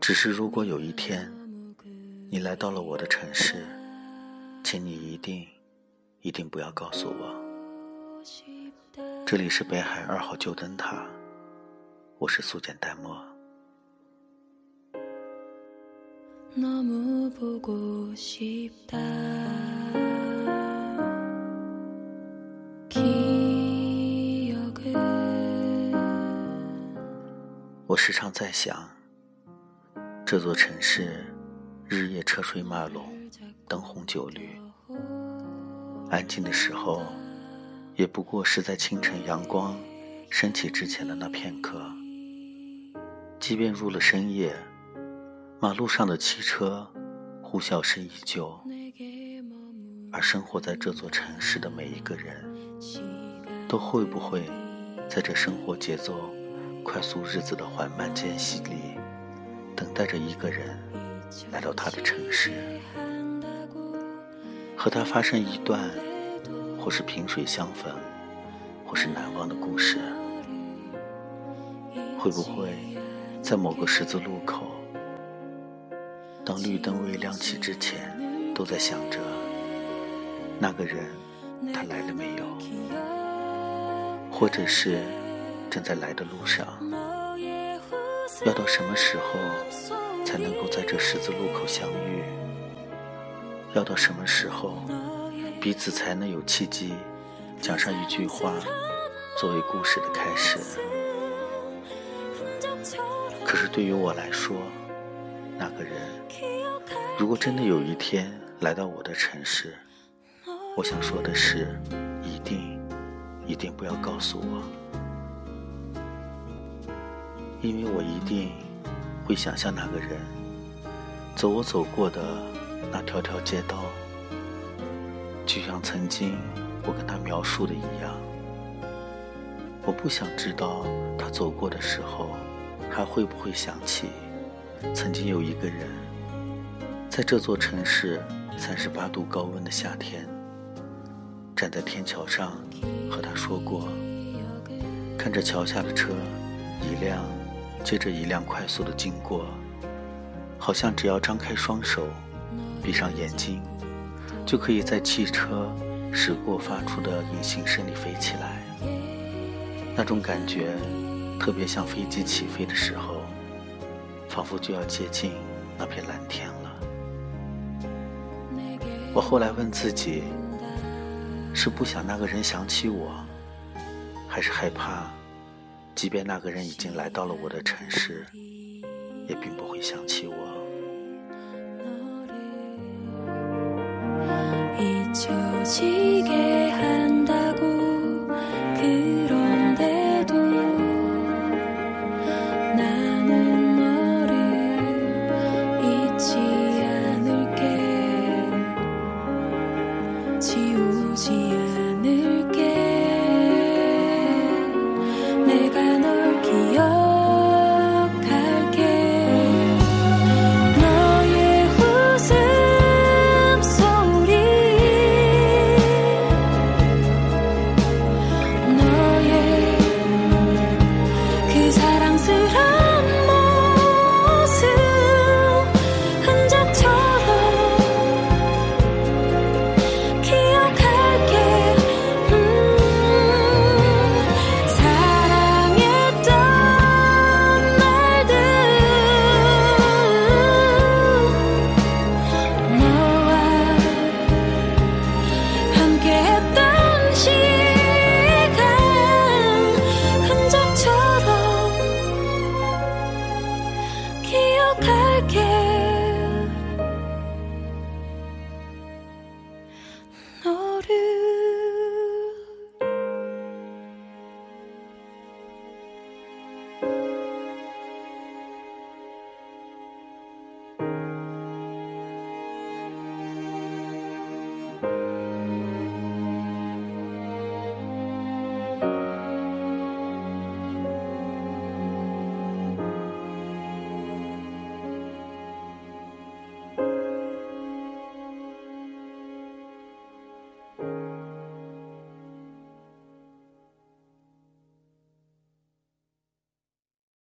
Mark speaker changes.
Speaker 1: 只是如果有一天，你来到了我的城市，请你一定一定不要告诉我，这里是北海二号旧灯塔，我是素简淡漠。我时常在想，这座城市日夜车水马龙，灯红酒绿，安静的时候，也不过是在清晨阳光升起之前的那片刻。即便入了深夜，马路上的汽车呼啸声依旧，而生活在这座城市的每一个人，都会不会在这生活节奏？快速日子的缓慢间隙里，等待着一个人来到他的城市，和他发生一段，或是萍水相逢，或是难忘的故事。会不会在某个十字路口，当绿灯未亮起之前，都在想着那个人他来了没有，或者是？正在来的路上，要到什么时候才能够在这十字路口相遇？要到什么时候彼此才能有契机讲上一句话作为故事的开始？可是对于我来说，那个人如果真的有一天来到我的城市，我想说的是，一定一定不要告诉我。因为我一定会想象那个人走我走过的那条条街道，就像曾经我跟他描述的一样。我不想知道他走过的时候，还会不会想起曾经有一个人，在这座城市三十八度高温的夏天，站在天桥上和他说过，看着桥下的车一辆。接着一辆快速的经过，好像只要张开双手，闭上眼睛，就可以在汽车驶过发出的隐形声里飞起来。那种感觉，特别像飞机起飞的时候，仿佛就要接近那片蓝天了。我后来问自己，是不想那个人想起我，还是害怕？即便那个人已经来到了我的城市也并不会想起我。